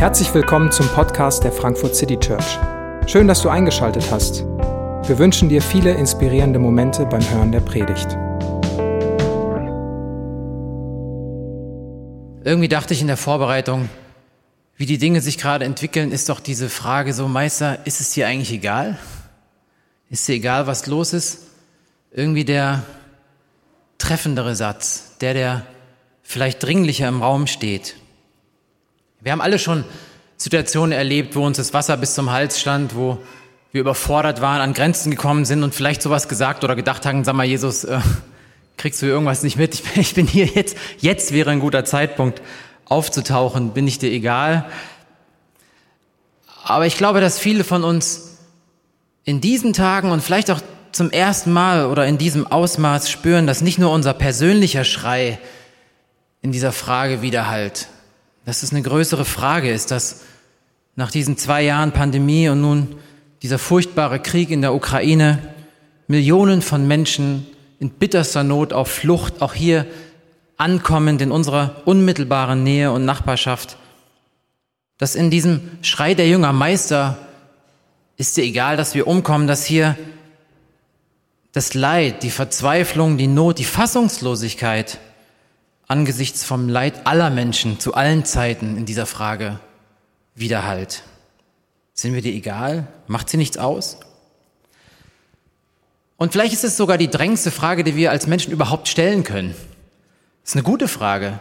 Herzlich willkommen zum Podcast der Frankfurt City Church. Schön, dass du eingeschaltet hast. Wir wünschen dir viele inspirierende Momente beim Hören der Predigt. Irgendwie dachte ich in der Vorbereitung, wie die Dinge sich gerade entwickeln, ist doch diese Frage so, Meister, ist es dir eigentlich egal? Ist dir egal, was los ist? Irgendwie der treffendere Satz, der, der vielleicht dringlicher im Raum steht. Wir haben alle schon Situationen erlebt, wo uns das Wasser bis zum Hals stand, wo wir überfordert waren, an Grenzen gekommen sind und vielleicht sowas gesagt oder gedacht haben, sag mal, Jesus, äh, kriegst du irgendwas nicht mit? Ich bin, hier jetzt, jetzt wäre ein guter Zeitpunkt aufzutauchen, bin ich dir egal. Aber ich glaube, dass viele von uns in diesen Tagen und vielleicht auch zum ersten Mal oder in diesem Ausmaß spüren, dass nicht nur unser persönlicher Schrei in dieser Frage widerhallt, dass es eine größere Frage ist, dass nach diesen zwei Jahren Pandemie und nun dieser furchtbare Krieg in der Ukraine Millionen von Menschen in bitterster Not auf Flucht auch hier ankommend in unserer unmittelbaren Nähe und Nachbarschaft, dass in diesem Schrei der Jünger Meister ist dir egal, dass wir umkommen, dass hier das Leid, die Verzweiflung, die Not, die Fassungslosigkeit angesichts vom Leid aller Menschen zu allen Zeiten in dieser Frage widerhallt. Sind wir dir egal? Macht sie nichts aus? Und vielleicht ist es sogar die drängendste Frage, die wir als Menschen überhaupt stellen können. Das ist eine gute Frage.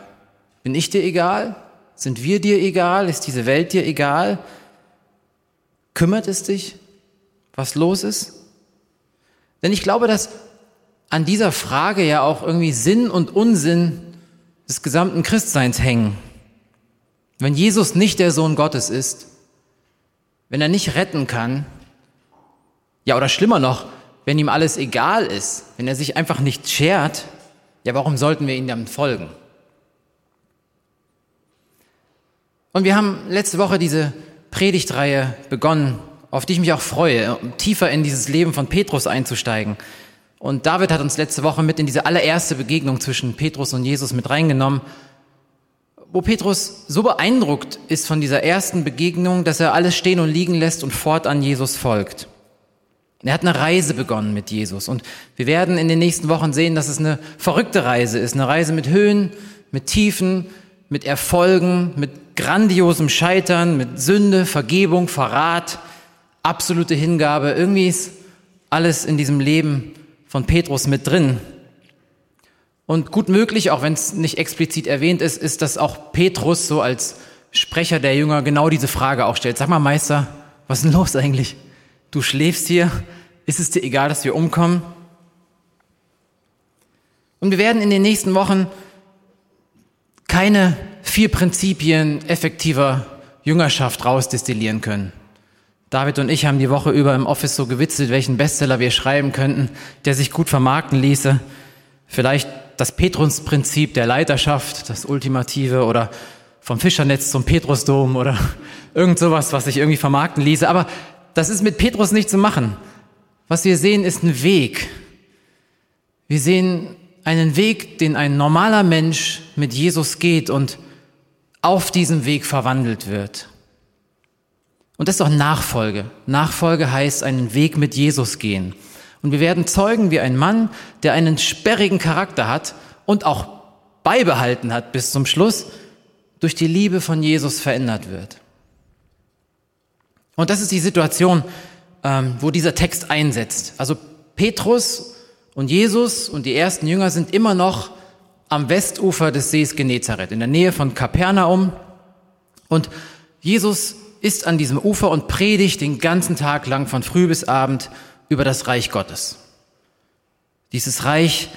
Bin ich dir egal? Sind wir dir egal? Ist diese Welt dir egal? Kümmert es dich, was los ist? Denn ich glaube, dass an dieser Frage ja auch irgendwie Sinn und Unsinn des gesamten Christseins hängen. Wenn Jesus nicht der Sohn Gottes ist, wenn er nicht retten kann, ja oder schlimmer noch, wenn ihm alles egal ist, wenn er sich einfach nicht schert, ja warum sollten wir ihm dann folgen? Und wir haben letzte Woche diese Predigtreihe begonnen, auf die ich mich auch freue, um tiefer in dieses Leben von Petrus einzusteigen. Und David hat uns letzte Woche mit in diese allererste Begegnung zwischen Petrus und Jesus mit reingenommen, wo Petrus so beeindruckt ist von dieser ersten Begegnung, dass er alles stehen und liegen lässt und fortan Jesus folgt. Er hat eine Reise begonnen mit Jesus und wir werden in den nächsten Wochen sehen, dass es eine verrückte Reise ist, eine Reise mit Höhen, mit Tiefen, mit Erfolgen, mit grandiosem Scheitern, mit Sünde, Vergebung, Verrat, absolute Hingabe. Irgendwie ist alles in diesem Leben von Petrus mit drin. Und gut möglich, auch wenn es nicht explizit erwähnt ist, ist, dass auch Petrus so als Sprecher der Jünger genau diese Frage auch stellt. Sag mal, Meister, was ist denn los eigentlich? Du schläfst hier, ist es dir egal, dass wir umkommen? Und wir werden in den nächsten Wochen keine vier Prinzipien effektiver Jüngerschaft rausdestillieren können. David und ich haben die Woche über im Office so gewitzelt, welchen Bestseller wir schreiben könnten, der sich gut vermarkten ließe. Vielleicht das Petrusprinzip der Leiterschaft, das Ultimative oder vom Fischernetz zum Petrusdom oder irgend sowas, was sich irgendwie vermarkten ließe. Aber das ist mit Petrus nicht zu machen. Was wir sehen, ist ein Weg. Wir sehen einen Weg, den ein normaler Mensch mit Jesus geht und auf diesem Weg verwandelt wird. Und das ist auch Nachfolge. Nachfolge heißt einen Weg mit Jesus gehen. Und wir werden zeugen, wie ein Mann, der einen sperrigen Charakter hat und auch beibehalten hat bis zum Schluss, durch die Liebe von Jesus verändert wird. Und das ist die Situation, ähm, wo dieser Text einsetzt. Also Petrus und Jesus und die ersten Jünger sind immer noch am Westufer des Sees Genezareth, in der Nähe von Kapernaum. Und Jesus ist an diesem Ufer und predigt den ganzen Tag lang von früh bis abend über das Reich Gottes. Dieses Reich,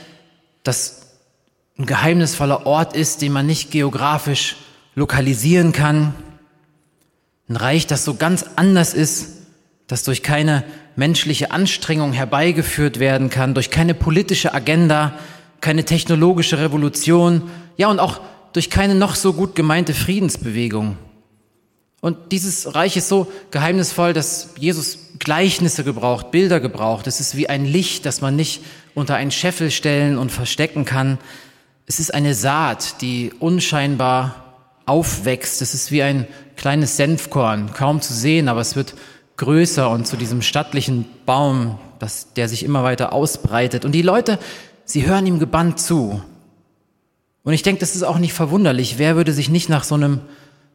das ein geheimnisvoller Ort ist, den man nicht geografisch lokalisieren kann. Ein Reich, das so ganz anders ist, das durch keine menschliche Anstrengung herbeigeführt werden kann, durch keine politische Agenda, keine technologische Revolution, ja und auch durch keine noch so gut gemeinte Friedensbewegung. Und dieses Reich ist so geheimnisvoll, dass Jesus Gleichnisse gebraucht, Bilder gebraucht. Es ist wie ein Licht, das man nicht unter einen Scheffel stellen und verstecken kann. Es ist eine Saat, die unscheinbar aufwächst. Es ist wie ein kleines Senfkorn, kaum zu sehen, aber es wird größer und zu diesem stattlichen Baum, das, der sich immer weiter ausbreitet. Und die Leute, sie hören ihm gebannt zu. Und ich denke, das ist auch nicht verwunderlich. Wer würde sich nicht nach so einem,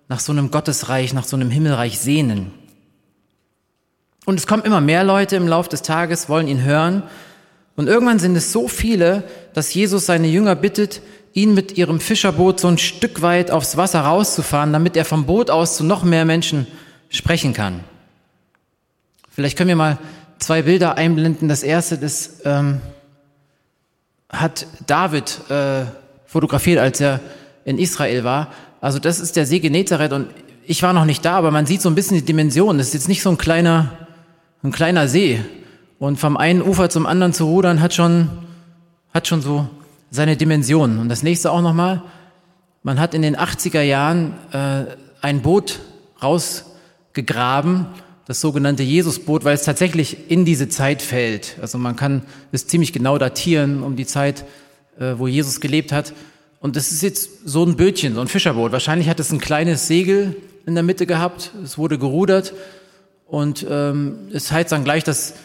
nach so einem Gottesreich, nach so einem Himmelreich sehnen? Und es kommen immer mehr Leute im Lauf des Tages, wollen ihn hören. Und irgendwann sind es so viele, dass Jesus seine Jünger bittet, ihn mit ihrem Fischerboot so ein Stück weit aufs Wasser rauszufahren, damit er vom Boot aus zu noch mehr Menschen sprechen kann. Vielleicht können wir mal zwei Bilder einblenden. Das erste, das ähm, hat David äh, fotografiert, als er in Israel war. Also das ist der See Genezareth und ich war noch nicht da, aber man sieht so ein bisschen die Dimension. Das ist jetzt nicht so ein kleiner, ein kleiner See. Und vom einen Ufer zum anderen zu rudern hat schon, hat schon so seine Dimension. Und das nächste auch nochmal. Man hat in den 80er Jahren äh, ein Boot rausgegraben, das sogenannte Jesusboot, weil es tatsächlich in diese Zeit fällt. Also man kann es ziemlich genau datieren um die Zeit, äh, wo Jesus gelebt hat. Und das ist jetzt so ein Bötchen, so ein Fischerboot. Wahrscheinlich hat es ein kleines Segel in der Mitte gehabt. Es wurde gerudert und ähm, es heißt dann gleich, dass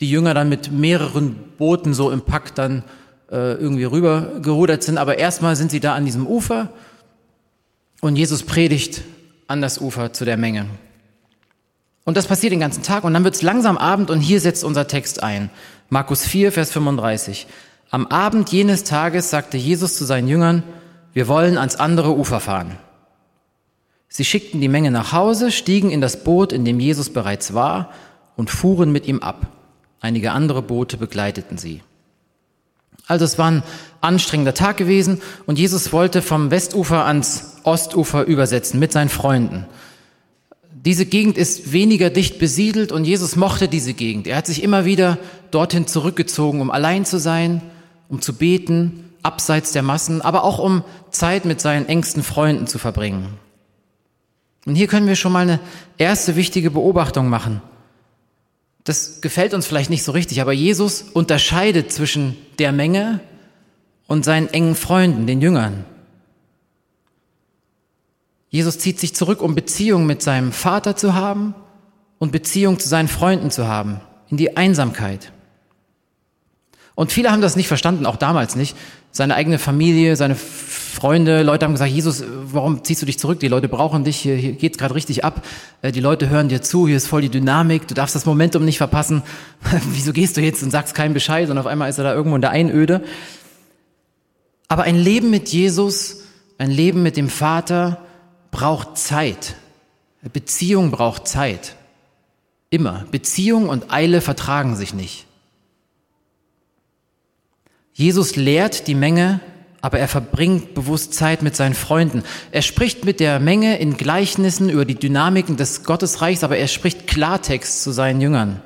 die Jünger dann mit mehreren Booten so im Pack dann äh, irgendwie rüber gerudert sind. Aber erstmal sind sie da an diesem Ufer und Jesus predigt an das Ufer zu der Menge. Und das passiert den ganzen Tag und dann wird es langsam Abend und hier setzt unser Text ein. Markus 4, Vers 35. Am Abend jenes Tages sagte Jesus zu seinen Jüngern, wir wollen ans andere Ufer fahren. Sie schickten die Menge nach Hause, stiegen in das Boot, in dem Jesus bereits war, und fuhren mit ihm ab. Einige andere Boote begleiteten sie. Also es war ein anstrengender Tag gewesen und Jesus wollte vom Westufer ans Ostufer übersetzen mit seinen Freunden. Diese Gegend ist weniger dicht besiedelt und Jesus mochte diese Gegend. Er hat sich immer wieder dorthin zurückgezogen, um allein zu sein, um zu beten, abseits der Massen, aber auch um Zeit mit seinen engsten Freunden zu verbringen. Und hier können wir schon mal eine erste wichtige Beobachtung machen. Das gefällt uns vielleicht nicht so richtig, aber Jesus unterscheidet zwischen der Menge und seinen engen Freunden, den Jüngern. Jesus zieht sich zurück, um Beziehung mit seinem Vater zu haben und Beziehung zu seinen Freunden zu haben, in die Einsamkeit. Und viele haben das nicht verstanden, auch damals nicht. Seine eigene Familie, seine Freunde, Leute haben gesagt, Jesus, warum ziehst du dich zurück? Die Leute brauchen dich, hier, hier geht's gerade richtig ab. Äh, die Leute hören dir zu, hier ist voll die Dynamik, du darfst das Momentum nicht verpassen. Wieso gehst du jetzt und sagst keinen Bescheid und auf einmal ist er da irgendwo in der Einöde? Aber ein Leben mit Jesus, ein Leben mit dem Vater braucht Zeit. Beziehung braucht Zeit. Immer. Beziehung und Eile vertragen sich nicht. Jesus lehrt die Menge, aber er verbringt bewusst Zeit mit seinen Freunden. Er spricht mit der Menge in Gleichnissen über die Dynamiken des Gottesreichs, aber er spricht Klartext zu seinen Jüngern.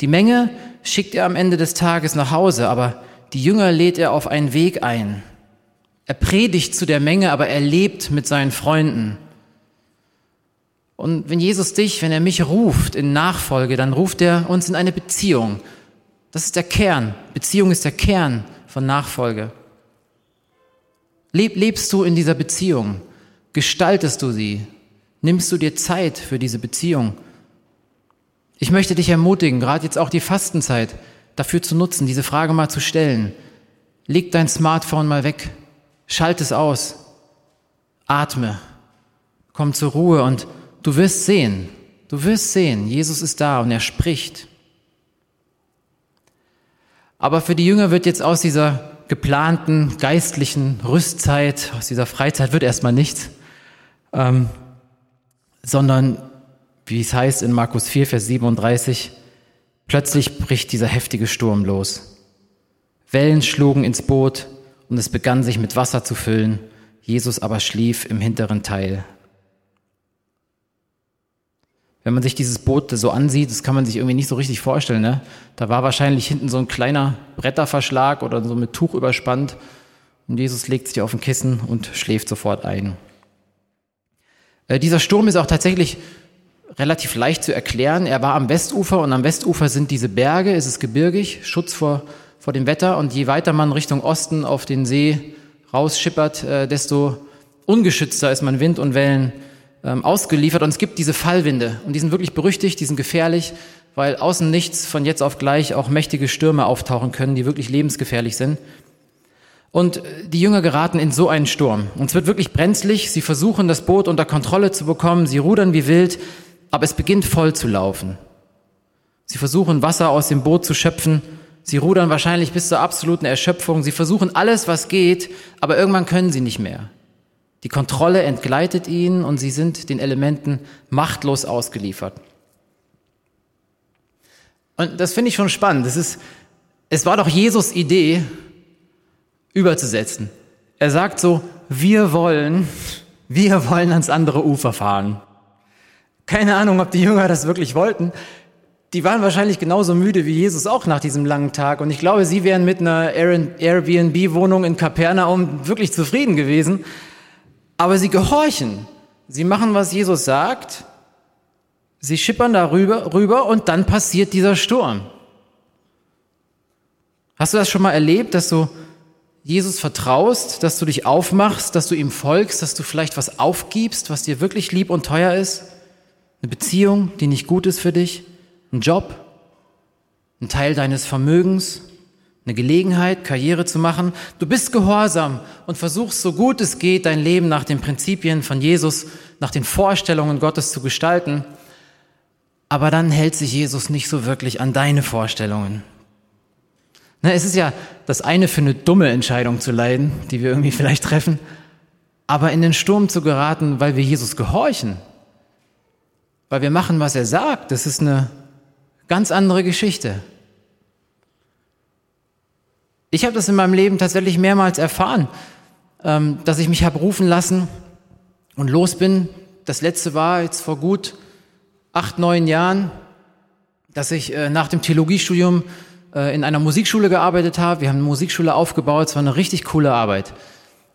Die Menge schickt er am Ende des Tages nach Hause, aber die Jünger lädt er auf einen Weg ein. Er predigt zu der Menge, aber er lebt mit seinen Freunden. Und wenn Jesus dich, wenn er mich ruft in Nachfolge, dann ruft er uns in eine Beziehung. Das ist der Kern. Beziehung ist der Kern von Nachfolge. Leb, lebst du in dieser Beziehung? Gestaltest du sie? Nimmst du dir Zeit für diese Beziehung? Ich möchte dich ermutigen, gerade jetzt auch die Fastenzeit dafür zu nutzen, diese Frage mal zu stellen. Leg dein Smartphone mal weg, schalt es aus, atme, komm zur Ruhe und du wirst sehen, du wirst sehen, Jesus ist da und er spricht. Aber für die Jünger wird jetzt aus dieser geplanten geistlichen Rüstzeit, aus dieser Freizeit wird erstmal nichts, ähm, sondern, wie es heißt in Markus 4, Vers 37, plötzlich bricht dieser heftige Sturm los. Wellen schlugen ins Boot und es begann sich mit Wasser zu füllen, Jesus aber schlief im hinteren Teil wenn man sich dieses Boot so ansieht, das kann man sich irgendwie nicht so richtig vorstellen. Ne? Da war wahrscheinlich hinten so ein kleiner Bretterverschlag oder so mit Tuch überspannt. Und Jesus legt sich auf ein Kissen und schläft sofort ein. Äh, dieser Sturm ist auch tatsächlich relativ leicht zu erklären. Er war am Westufer und am Westufer sind diese Berge, es ist gebirgig, Schutz vor, vor dem Wetter. Und je weiter man Richtung Osten auf den See rausschippert, äh, desto ungeschützter ist man Wind und Wellen ähm, ausgeliefert. Und es gibt diese Fallwinde und die sind wirklich berüchtigt, die sind gefährlich, weil außen nichts von jetzt auf gleich auch mächtige Stürme auftauchen können, die wirklich lebensgefährlich sind. Und die Jünger geraten in so einen Sturm. Und es wird wirklich brenzlig. Sie versuchen, das Boot unter Kontrolle zu bekommen. Sie rudern wie wild, aber es beginnt voll zu laufen. Sie versuchen, Wasser aus dem Boot zu schöpfen. Sie rudern wahrscheinlich bis zur absoluten Erschöpfung. Sie versuchen alles, was geht, aber irgendwann können sie nicht mehr. Die Kontrolle entgleitet ihnen und sie sind den Elementen machtlos ausgeliefert. Und das finde ich schon spannend. Es, ist, es war doch Jesus Idee, überzusetzen. Er sagt so, wir wollen, wir wollen ans andere Ufer fahren. Keine Ahnung, ob die Jünger das wirklich wollten. Die waren wahrscheinlich genauso müde wie Jesus auch nach diesem langen Tag. Und ich glaube, sie wären mit einer Airbnb-Wohnung in Kapernaum wirklich zufrieden gewesen. Aber sie gehorchen. Sie machen, was Jesus sagt. Sie schippern darüber rüber und dann passiert dieser Sturm. Hast du das schon mal erlebt, dass du Jesus vertraust, dass du dich aufmachst, dass du ihm folgst, dass du vielleicht was aufgibst, was dir wirklich lieb und teuer ist? Eine Beziehung, die nicht gut ist für dich? Ein Job? Ein Teil deines Vermögens? Eine Gelegenheit, Karriere zu machen? Du bist gehorsam und versuchst so gut es geht, dein Leben nach den Prinzipien von Jesus, nach den Vorstellungen Gottes zu gestalten. Aber dann hält sich Jesus nicht so wirklich an deine Vorstellungen. Na, es ist ja das eine für eine dumme Entscheidung zu leiden, die wir irgendwie vielleicht treffen, aber in den Sturm zu geraten, weil wir Jesus gehorchen, weil wir machen, was er sagt, das ist eine ganz andere Geschichte. Ich habe das in meinem Leben tatsächlich mehrmals erfahren, ähm, dass ich mich habe rufen lassen und los bin. Das letzte war jetzt vor gut acht, neun Jahren, dass ich äh, nach dem Theologiestudium äh, in einer Musikschule gearbeitet habe. Wir haben eine Musikschule aufgebaut. Es war eine richtig coole Arbeit.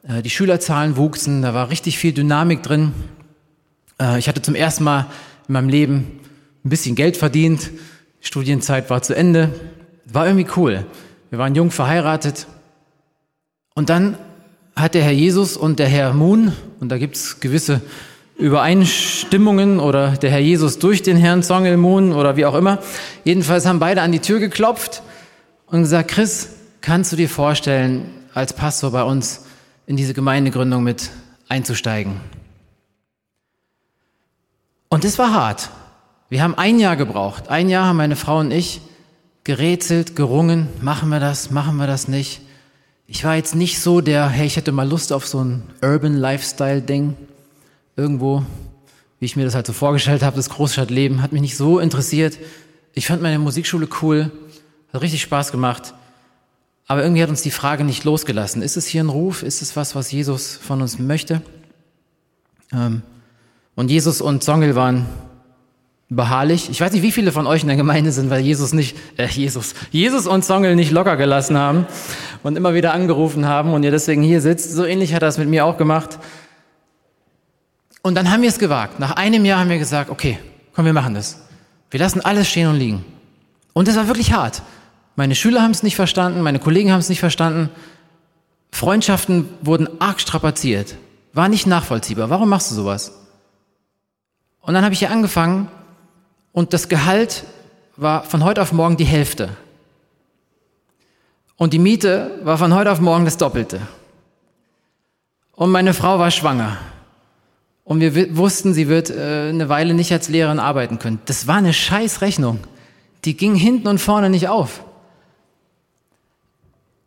Äh, die Schülerzahlen wuchsen, da war richtig viel Dynamik drin. Ich hatte zum ersten Mal in meinem Leben ein bisschen Geld verdient. Studienzeit war zu Ende. War irgendwie cool. Wir waren jung verheiratet. Und dann hat der Herr Jesus und der Herr Moon, und da gibt's gewisse Übereinstimmungen oder der Herr Jesus durch den Herrn Zongel Moon oder wie auch immer. Jedenfalls haben beide an die Tür geklopft und gesagt, Chris, kannst du dir vorstellen, als Pastor bei uns in diese Gemeindegründung mit einzusteigen? Und es war hart. Wir haben ein Jahr gebraucht. Ein Jahr haben meine Frau und ich gerätselt, gerungen, machen wir das, machen wir das nicht. Ich war jetzt nicht so der, hey, ich hätte mal Lust auf so ein Urban Lifestyle Ding. Irgendwo, wie ich mir das halt so vorgestellt habe, das Großstadtleben hat mich nicht so interessiert. Ich fand meine Musikschule cool, hat richtig Spaß gemacht. Aber irgendwie hat uns die Frage nicht losgelassen. Ist es hier ein Ruf? Ist es was, was Jesus von uns möchte? Ähm, und Jesus und Zongel waren beharrlich. Ich weiß nicht, wie viele von euch in der Gemeinde sind, weil Jesus nicht, äh, Jesus, Jesus und Zongel nicht locker gelassen haben und immer wieder angerufen haben und ihr deswegen hier sitzt. So ähnlich hat er es mit mir auch gemacht. Und dann haben wir es gewagt. Nach einem Jahr haben wir gesagt, okay, komm, wir machen das. Wir lassen alles stehen und liegen. Und es war wirklich hart. Meine Schüler haben es nicht verstanden, meine Kollegen haben es nicht verstanden. Freundschaften wurden arg strapaziert. War nicht nachvollziehbar. Warum machst du sowas? Und dann habe ich hier angefangen und das Gehalt war von heute auf morgen die Hälfte. Und die Miete war von heute auf morgen das Doppelte. Und meine Frau war schwanger. Und wir wussten, sie wird äh, eine Weile nicht als Lehrerin arbeiten können. Das war eine Scheißrechnung die ging hinten und vorne nicht auf.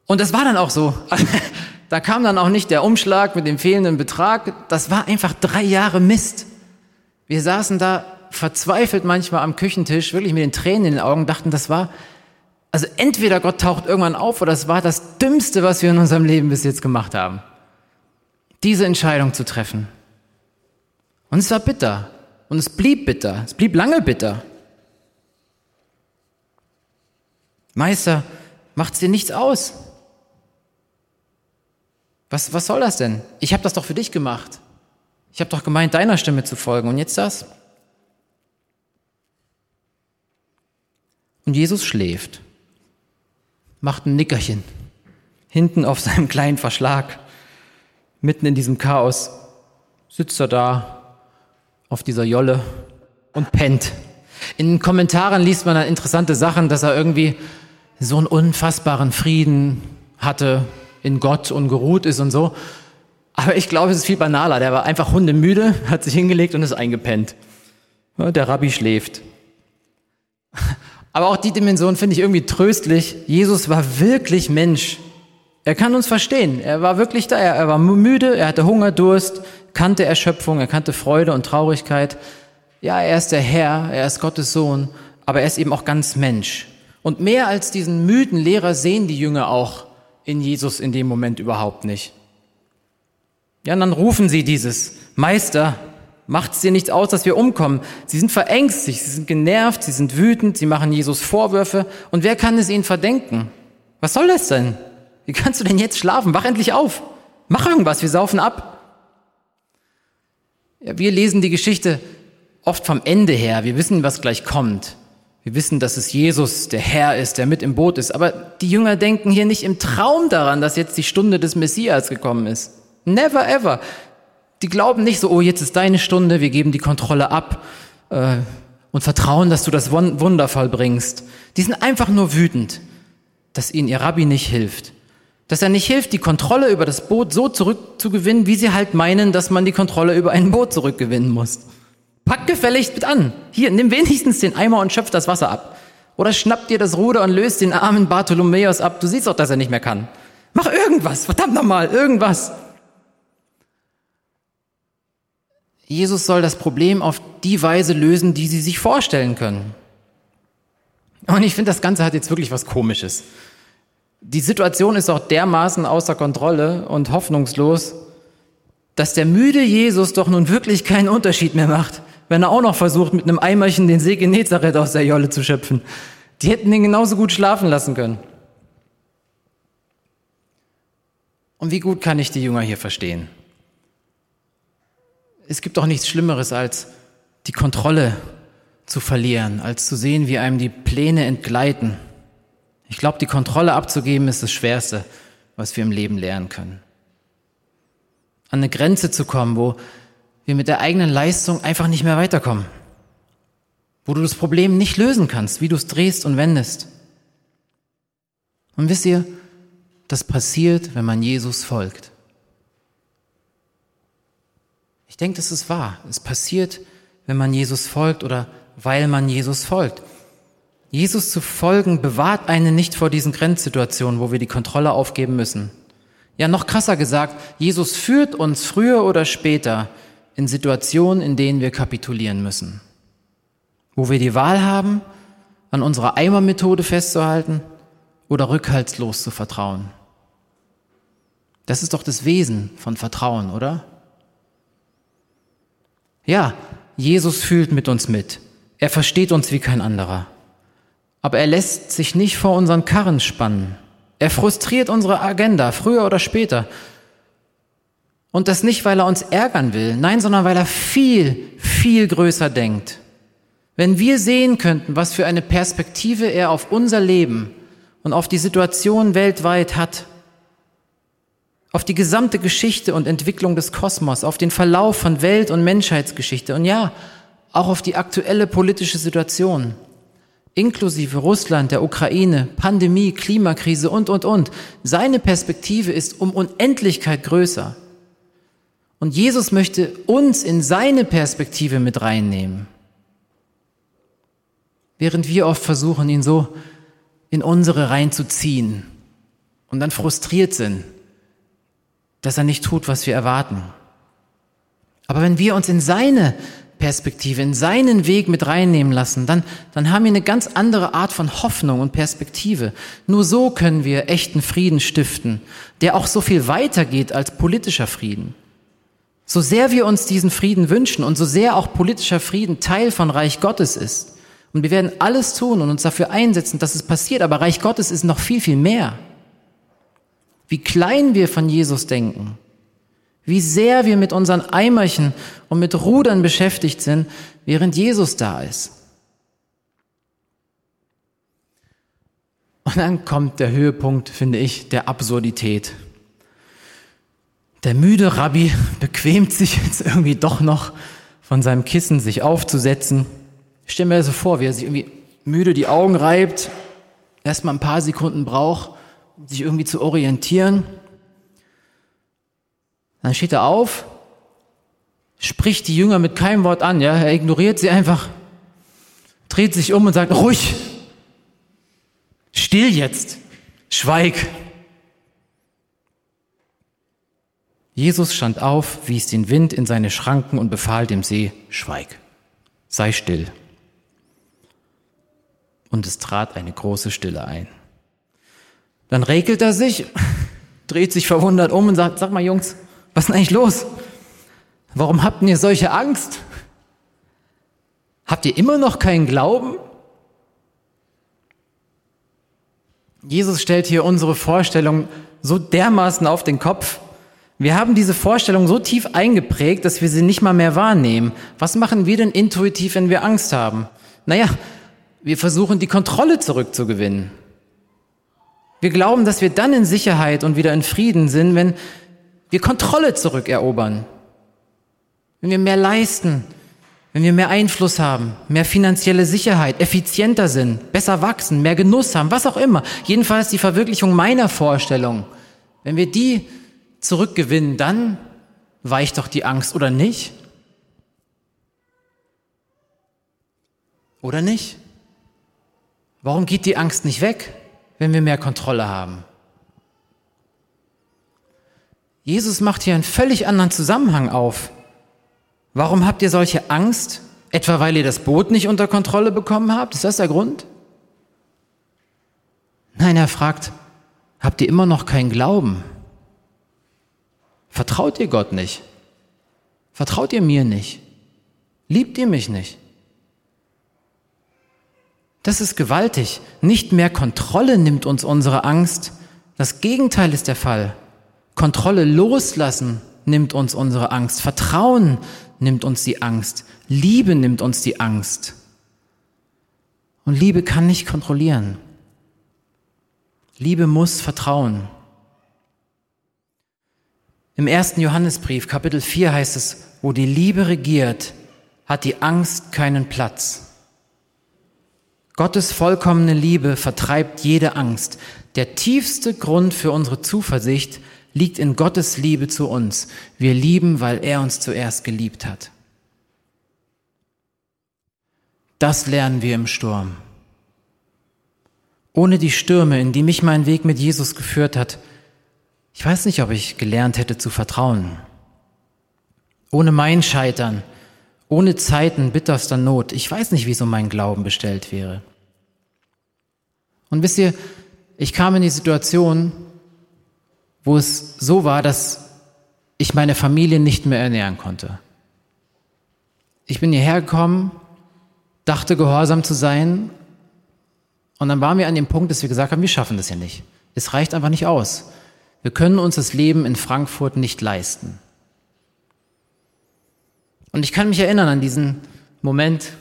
Und das war dann auch so. da kam dann auch nicht der Umschlag mit dem fehlenden Betrag. Das war einfach drei Jahre Mist. Wir saßen da verzweifelt manchmal am Küchentisch, wirklich mit den Tränen in den Augen, dachten, das war, also entweder Gott taucht irgendwann auf oder es war das Dümmste, was wir in unserem Leben bis jetzt gemacht haben. Diese Entscheidung zu treffen. Und es war bitter. Und es blieb bitter. Es blieb lange bitter. Meister, macht's dir nichts aus. Was, was soll das denn? Ich habe das doch für dich gemacht. Ich habe doch gemeint, deiner Stimme zu folgen. Und jetzt das? Und Jesus schläft, macht ein Nickerchen, hinten auf seinem kleinen Verschlag, mitten in diesem Chaos. sitzt er da auf dieser Jolle und pennt. In den Kommentaren liest man dann interessante Sachen, dass er irgendwie so einen unfassbaren Frieden hatte in Gott und geruht ist und so. Aber ich glaube, es ist viel banaler. Der war einfach hundemüde, hat sich hingelegt und ist eingepennt. Der Rabbi schläft. Aber auch die Dimension finde ich irgendwie tröstlich. Jesus war wirklich Mensch. Er kann uns verstehen. Er war wirklich da. Er war müde, er hatte Hunger, Durst, kannte Erschöpfung, er kannte Freude und Traurigkeit. Ja, er ist der Herr, er ist Gottes Sohn, aber er ist eben auch ganz Mensch. Und mehr als diesen müden Lehrer sehen die Jünger auch in Jesus in dem Moment überhaupt nicht. Ja, und dann rufen sie dieses, Meister, macht's dir nichts aus, dass wir umkommen. Sie sind verängstigt, sie sind genervt, sie sind wütend, sie machen Jesus Vorwürfe. Und wer kann es ihnen verdenken? Was soll das denn? Wie kannst du denn jetzt schlafen? Wach endlich auf. Mach irgendwas, wir saufen ab. Ja, wir lesen die Geschichte oft vom Ende her. Wir wissen, was gleich kommt. Wir wissen, dass es Jesus, der Herr ist, der mit im Boot ist. Aber die Jünger denken hier nicht im Traum daran, dass jetzt die Stunde des Messias gekommen ist. Never ever. Die glauben nicht so, oh, jetzt ist deine Stunde, wir geben die Kontrolle ab äh, und vertrauen, dass du das Wunder vollbringst. Die sind einfach nur wütend, dass ihnen ihr Rabbi nicht hilft. Dass er nicht hilft, die Kontrolle über das Boot so zurückzugewinnen, wie sie halt meinen, dass man die Kontrolle über ein Boot zurückgewinnen muss. Pack gefälligst mit an. Hier, nimm wenigstens den Eimer und schöpf das Wasser ab. Oder schnapp dir das Ruder und löst den armen Bartholomäus ab. Du siehst doch, dass er nicht mehr kann. Mach irgendwas, verdammt nochmal, irgendwas. Jesus soll das Problem auf die Weise lösen, die sie sich vorstellen können. Und ich finde, das Ganze hat jetzt wirklich was Komisches. Die Situation ist auch dermaßen außer Kontrolle und hoffnungslos, dass der müde Jesus doch nun wirklich keinen Unterschied mehr macht, wenn er auch noch versucht, mit einem Eimerchen den See Genezareth aus der Jolle zu schöpfen. Die hätten ihn genauso gut schlafen lassen können. Und wie gut kann ich die Jünger hier verstehen? Es gibt doch nichts Schlimmeres, als die Kontrolle zu verlieren, als zu sehen, wie einem die Pläne entgleiten. Ich glaube, die Kontrolle abzugeben ist das Schwerste, was wir im Leben lernen können. An eine Grenze zu kommen, wo wir mit der eigenen Leistung einfach nicht mehr weiterkommen. Wo du das Problem nicht lösen kannst, wie du es drehst und wendest. Und wisst ihr, das passiert, wenn man Jesus folgt. Ich denke, das ist wahr. Es passiert, wenn man Jesus folgt oder weil man Jesus folgt. Jesus zu folgen bewahrt einen nicht vor diesen Grenzsituationen, wo wir die Kontrolle aufgeben müssen. Ja, noch krasser gesagt, Jesus führt uns früher oder später in Situationen, in denen wir kapitulieren müssen. Wo wir die Wahl haben, an unserer Eimermethode festzuhalten oder rückhaltslos zu vertrauen. Das ist doch das Wesen von Vertrauen, oder? Ja, Jesus fühlt mit uns mit. Er versteht uns wie kein anderer. Aber er lässt sich nicht vor unseren Karren spannen. Er frustriert unsere Agenda, früher oder später. Und das nicht, weil er uns ärgern will, nein, sondern weil er viel, viel größer denkt. Wenn wir sehen könnten, was für eine Perspektive er auf unser Leben und auf die Situation weltweit hat, auf die gesamte Geschichte und Entwicklung des Kosmos, auf den Verlauf von Welt- und Menschheitsgeschichte und ja, auch auf die aktuelle politische Situation, inklusive Russland, der Ukraine, Pandemie, Klimakrise und, und, und. Seine Perspektive ist um Unendlichkeit größer. Und Jesus möchte uns in seine Perspektive mit reinnehmen. Während wir oft versuchen, ihn so in unsere reinzuziehen und dann frustriert sind, dass er nicht tut, was wir erwarten. Aber wenn wir uns in seine Perspektive, in seinen Weg mit reinnehmen lassen, dann, dann haben wir eine ganz andere Art von Hoffnung und Perspektive. Nur so können wir echten Frieden stiften, der auch so viel weiter geht als politischer Frieden. So sehr wir uns diesen Frieden wünschen und so sehr auch politischer Frieden Teil von Reich Gottes ist. Und wir werden alles tun und uns dafür einsetzen, dass es passiert. Aber Reich Gottes ist noch viel, viel mehr. Wie klein wir von Jesus denken. Wie sehr wir mit unseren Eimerchen und mit Rudern beschäftigt sind, während Jesus da ist. Und dann kommt der Höhepunkt, finde ich, der Absurdität. Der müde Rabbi bequemt sich jetzt irgendwie doch noch von seinem Kissen sich aufzusetzen. Ich stelle mir so vor, wie er sich irgendwie müde die Augen reibt, erstmal ein paar Sekunden braucht, um sich irgendwie zu orientieren. Dann steht er auf, spricht die Jünger mit keinem Wort an, ja, er ignoriert sie einfach, dreht sich um und sagt, ruhig, still jetzt, schweig. Jesus stand auf, wies den Wind in seine Schranken und befahl dem See, schweig, sei still. Und es trat eine große Stille ein. Dann regelt er sich, dreht sich verwundert um und sagt, sag mal Jungs, was ist denn eigentlich los? Warum habt ihr solche Angst? Habt ihr immer noch keinen Glauben? Jesus stellt hier unsere Vorstellung so dermaßen auf den Kopf. Wir haben diese Vorstellung so tief eingeprägt, dass wir sie nicht mal mehr wahrnehmen. Was machen wir denn intuitiv, wenn wir Angst haben? Naja, wir versuchen die Kontrolle zurückzugewinnen. Wir glauben, dass wir dann in Sicherheit und wieder in Frieden sind, wenn wir Kontrolle zurückerobern. Wenn wir mehr leisten, wenn wir mehr Einfluss haben, mehr finanzielle Sicherheit, effizienter sind, besser wachsen, mehr Genuss haben, was auch immer. Jedenfalls die Verwirklichung meiner Vorstellung. Wenn wir die zurückgewinnen, dann weicht doch die Angst, oder nicht? Oder nicht? Warum geht die Angst nicht weg, wenn wir mehr Kontrolle haben? Jesus macht hier einen völlig anderen Zusammenhang auf. Warum habt ihr solche Angst? Etwa weil ihr das Boot nicht unter Kontrolle bekommen habt? Ist das der Grund? Nein, er fragt, habt ihr immer noch keinen Glauben? Vertraut ihr Gott nicht? Vertraut ihr mir nicht? Liebt ihr mich nicht? Das ist gewaltig. Nicht mehr Kontrolle nimmt uns unsere Angst. Das Gegenteil ist der Fall. Kontrolle loslassen nimmt uns unsere Angst. Vertrauen nimmt uns die Angst. Liebe nimmt uns die Angst. Und Liebe kann nicht kontrollieren. Liebe muss vertrauen. Im ersten Johannesbrief, Kapitel 4 heißt es, wo die Liebe regiert, hat die Angst keinen Platz. Gottes vollkommene Liebe vertreibt jede Angst. Der tiefste Grund für unsere Zuversicht liegt in Gottes Liebe zu uns. Wir lieben, weil er uns zuerst geliebt hat. Das lernen wir im Sturm. Ohne die Stürme, in die mich mein Weg mit Jesus geführt hat, ich weiß nicht, ob ich gelernt hätte zu vertrauen. Ohne mein Scheitern, ohne Zeiten bitterster Not, ich weiß nicht, wie so mein Glauben bestellt wäre. Und wisst ihr, ich kam in die Situation, wo es so war, dass ich meine Familie nicht mehr ernähren konnte. Ich bin hierher gekommen, dachte gehorsam zu sein, und dann waren wir an dem Punkt, dass wir gesagt haben, wir schaffen das ja nicht. Es reicht einfach nicht aus. Wir können uns das Leben in Frankfurt nicht leisten. Und ich kann mich erinnern an diesen Moment,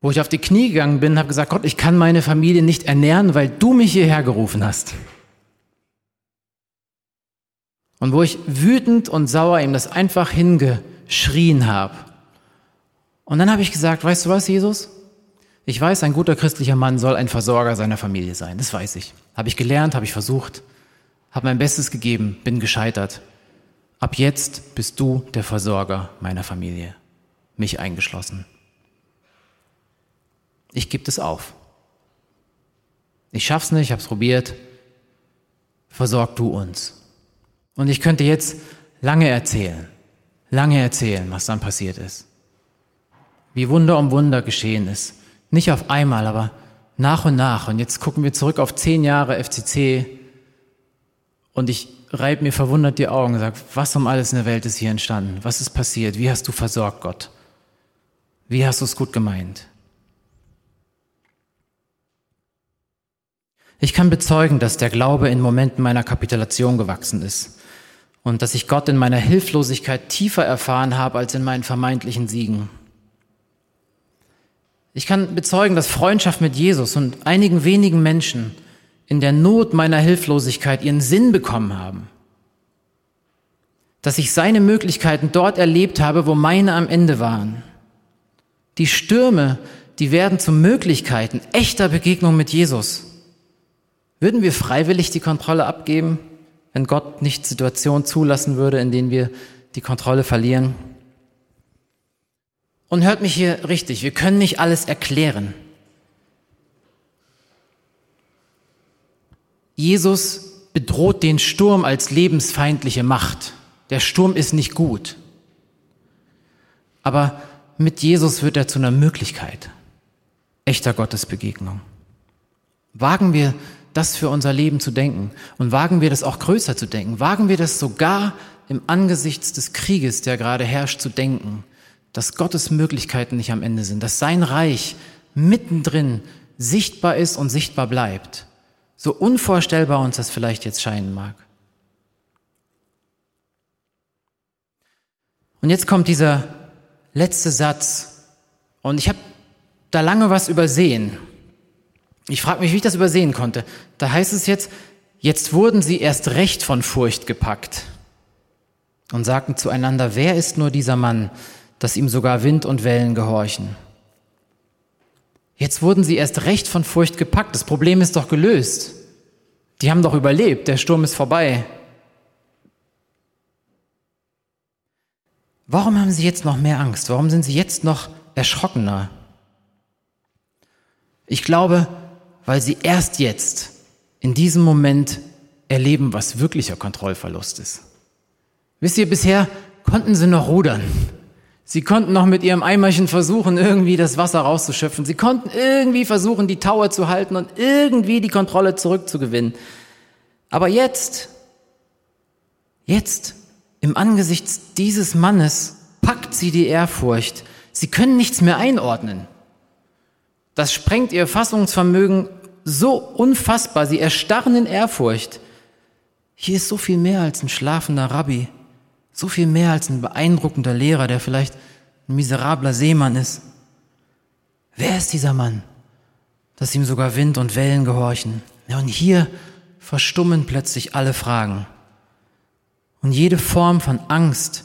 wo ich auf die Knie gegangen bin und habe gesagt, Gott, ich kann meine Familie nicht ernähren, weil du mich hierher gerufen hast. Und wo ich wütend und sauer ihm das einfach hingeschrien habe. Und dann habe ich gesagt, weißt du was, Jesus? Ich weiß, ein guter christlicher Mann soll ein Versorger seiner Familie sein. Das weiß ich. Habe ich gelernt, habe ich versucht, habe mein Bestes gegeben, bin gescheitert. Ab jetzt bist du der Versorger meiner Familie, mich eingeschlossen. Ich gebe es auf. Ich schaff's nicht, ich hab's probiert. Versorg du uns. Und ich könnte jetzt lange erzählen, lange erzählen, was dann passiert ist. Wie Wunder um Wunder geschehen ist. Nicht auf einmal, aber nach und nach. Und jetzt gucken wir zurück auf zehn Jahre FCC und ich reibe mir verwundert die Augen und sage, was um alles in der Welt ist hier entstanden? Was ist passiert? Wie hast du versorgt, Gott? Wie hast du es gut gemeint? Ich kann bezeugen, dass der Glaube in Momenten meiner Kapitulation gewachsen ist und dass ich Gott in meiner Hilflosigkeit tiefer erfahren habe als in meinen vermeintlichen Siegen. Ich kann bezeugen, dass Freundschaft mit Jesus und einigen wenigen Menschen in der Not meiner Hilflosigkeit ihren Sinn bekommen haben. Dass ich seine Möglichkeiten dort erlebt habe, wo meine am Ende waren. Die Stürme, die werden zu Möglichkeiten echter Begegnung mit Jesus. Würden wir freiwillig die Kontrolle abgeben, wenn Gott nicht Situationen zulassen würde, in denen wir die Kontrolle verlieren? Und hört mich hier richtig, wir können nicht alles erklären. Jesus bedroht den Sturm als lebensfeindliche Macht. Der Sturm ist nicht gut. Aber mit Jesus wird er zu einer Möglichkeit echter Gottesbegegnung. Wagen wir das für unser Leben zu denken und wagen wir das auch größer zu denken. Wagen wir das sogar im Angesichts des Krieges, der gerade herrscht, zu denken dass Gottes Möglichkeiten nicht am Ende sind, dass sein Reich mittendrin sichtbar ist und sichtbar bleibt. So unvorstellbar uns das vielleicht jetzt scheinen mag. Und jetzt kommt dieser letzte Satz. Und ich habe da lange was übersehen. Ich frage mich, wie ich das übersehen konnte. Da heißt es jetzt, jetzt wurden sie erst recht von Furcht gepackt und sagten zueinander, wer ist nur dieser Mann, dass ihm sogar Wind und Wellen gehorchen. Jetzt wurden sie erst recht von Furcht gepackt. Das Problem ist doch gelöst. Die haben doch überlebt. Der Sturm ist vorbei. Warum haben sie jetzt noch mehr Angst? Warum sind sie jetzt noch erschrockener? Ich glaube, weil sie erst jetzt in diesem Moment erleben, was wirklicher Kontrollverlust ist. Wisst ihr, bisher konnten sie noch rudern. Sie konnten noch mit ihrem Eimerchen versuchen, irgendwie das Wasser rauszuschöpfen. Sie konnten irgendwie versuchen, die Tower zu halten und irgendwie die Kontrolle zurückzugewinnen. Aber jetzt, jetzt, im Angesicht dieses Mannes, packt sie die Ehrfurcht. Sie können nichts mehr einordnen. Das sprengt ihr Fassungsvermögen so unfassbar. Sie erstarren in Ehrfurcht. Hier ist so viel mehr als ein schlafender Rabbi. So viel mehr als ein beeindruckender Lehrer, der vielleicht ein miserabler Seemann ist. Wer ist dieser Mann, dass ihm sogar Wind und Wellen gehorchen? Ja, und hier verstummen plötzlich alle Fragen. Und jede Form von Angst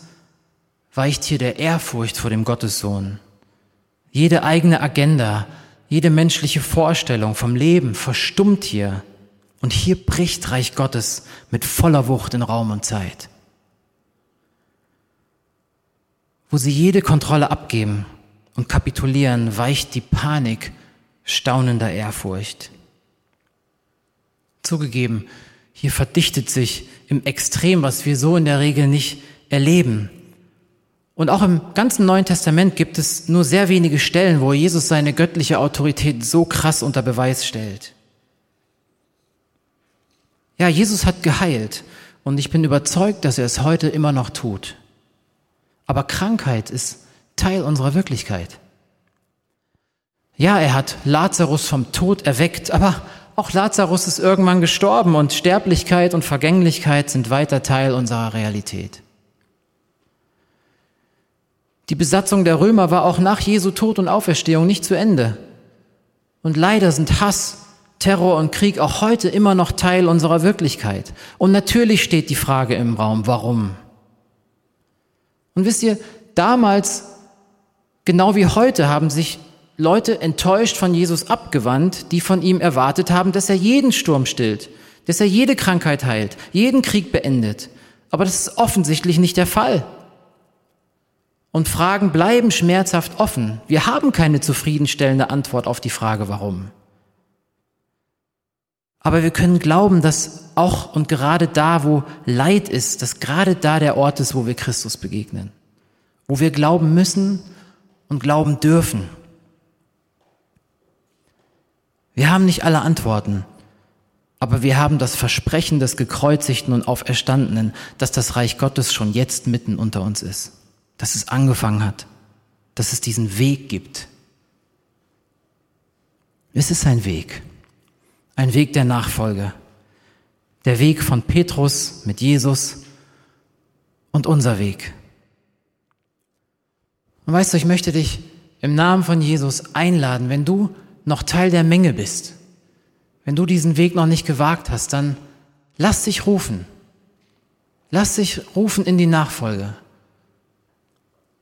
weicht hier der Ehrfurcht vor dem Gottessohn. Jede eigene Agenda, jede menschliche Vorstellung vom Leben verstummt hier. Und hier bricht Reich Gottes mit voller Wucht in Raum und Zeit. Wo sie jede Kontrolle abgeben und kapitulieren, weicht die Panik staunender Ehrfurcht. Zugegeben, hier verdichtet sich im Extrem, was wir so in der Regel nicht erleben. Und auch im ganzen Neuen Testament gibt es nur sehr wenige Stellen, wo Jesus seine göttliche Autorität so krass unter Beweis stellt. Ja, Jesus hat geheilt und ich bin überzeugt, dass er es heute immer noch tut. Aber Krankheit ist Teil unserer Wirklichkeit. Ja, er hat Lazarus vom Tod erweckt, aber auch Lazarus ist irgendwann gestorben und Sterblichkeit und Vergänglichkeit sind weiter Teil unserer Realität. Die Besatzung der Römer war auch nach Jesu Tod und Auferstehung nicht zu Ende. Und leider sind Hass, Terror und Krieg auch heute immer noch Teil unserer Wirklichkeit. Und natürlich steht die Frage im Raum, warum? Und wisst ihr, damals, genau wie heute, haben sich Leute enttäuscht von Jesus abgewandt, die von ihm erwartet haben, dass er jeden Sturm stillt, dass er jede Krankheit heilt, jeden Krieg beendet. Aber das ist offensichtlich nicht der Fall. Und Fragen bleiben schmerzhaft offen. Wir haben keine zufriedenstellende Antwort auf die Frage, warum. Aber wir können glauben, dass auch und gerade da, wo Leid ist, dass gerade da der Ort ist, wo wir Christus begegnen. Wo wir glauben müssen und glauben dürfen. Wir haben nicht alle Antworten, aber wir haben das Versprechen des Gekreuzigten und Auferstandenen, dass das Reich Gottes schon jetzt mitten unter uns ist, dass es angefangen hat, dass es diesen Weg gibt. Es ist ein Weg. Ein Weg der Nachfolge. Der Weg von Petrus mit Jesus und unser Weg. Und weißt du, ich möchte dich im Namen von Jesus einladen, wenn du noch Teil der Menge bist, Wenn du diesen Weg noch nicht gewagt hast, dann lass dich rufen. Lass dich rufen in die Nachfolge.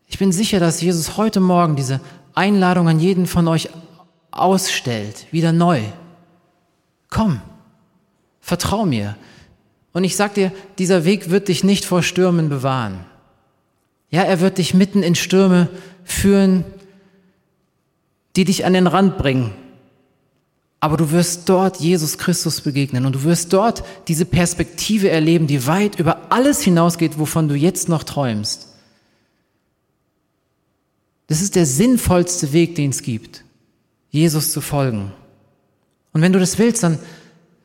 Ich bin sicher, dass Jesus heute Morgen diese Einladung an jeden von euch ausstellt, wieder neu. Komm, vertrau mir. Und ich sag dir, dieser Weg wird dich nicht vor Stürmen bewahren. Ja, er wird dich mitten in Stürme führen, die dich an den Rand bringen. Aber du wirst dort Jesus Christus begegnen und du wirst dort diese Perspektive erleben, die weit über alles hinausgeht, wovon du jetzt noch träumst. Das ist der sinnvollste Weg, den es gibt, Jesus zu folgen. Und wenn du das willst, dann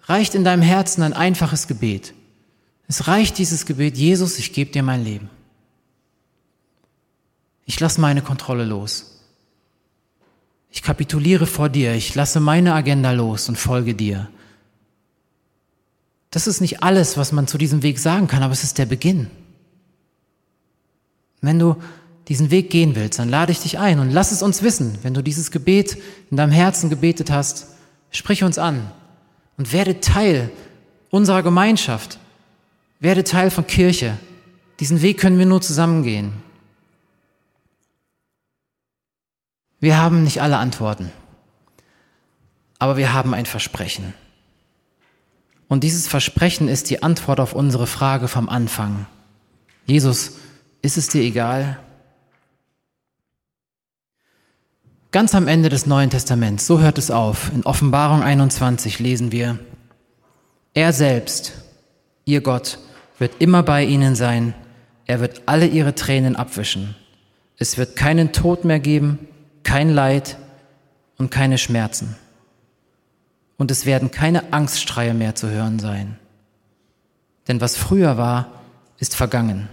reicht in deinem Herzen ein einfaches Gebet. Es reicht dieses Gebet, Jesus, ich gebe dir mein Leben. Ich lasse meine Kontrolle los. Ich kapituliere vor dir, ich lasse meine Agenda los und folge dir. Das ist nicht alles, was man zu diesem Weg sagen kann, aber es ist der Beginn. Wenn du diesen Weg gehen willst, dann lade ich dich ein und lass es uns wissen. Wenn du dieses Gebet in deinem Herzen gebetet hast, sprich uns an und werde Teil unserer Gemeinschaft. Werde Teil von Kirche. Diesen Weg können wir nur zusammen gehen. Wir haben nicht alle Antworten, aber wir haben ein Versprechen. Und dieses Versprechen ist die Antwort auf unsere Frage vom Anfang. Jesus, ist es dir egal? Ganz am Ende des Neuen Testaments, so hört es auf, in Offenbarung 21 lesen wir, er selbst, ihr Gott, wird immer bei ihnen sein, er wird alle ihre Tränen abwischen. Es wird keinen Tod mehr geben, kein Leid und keine Schmerzen. Und es werden keine Angststreie mehr zu hören sein. Denn was früher war, ist vergangen.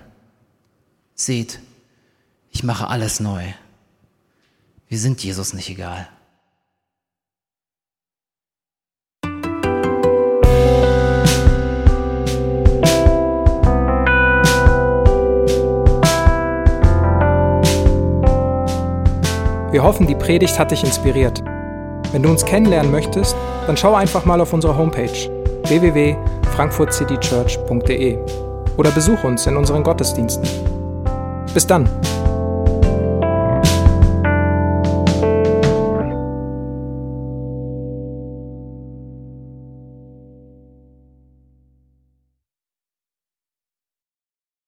Seht, ich mache alles neu. Wir sind Jesus nicht egal. Wir hoffen, die Predigt hat dich inspiriert. Wenn du uns kennenlernen möchtest, dann schau einfach mal auf unsere Homepage www.frankfurtcitychurch.de oder besuch uns in unseren Gottesdiensten. Bis dann!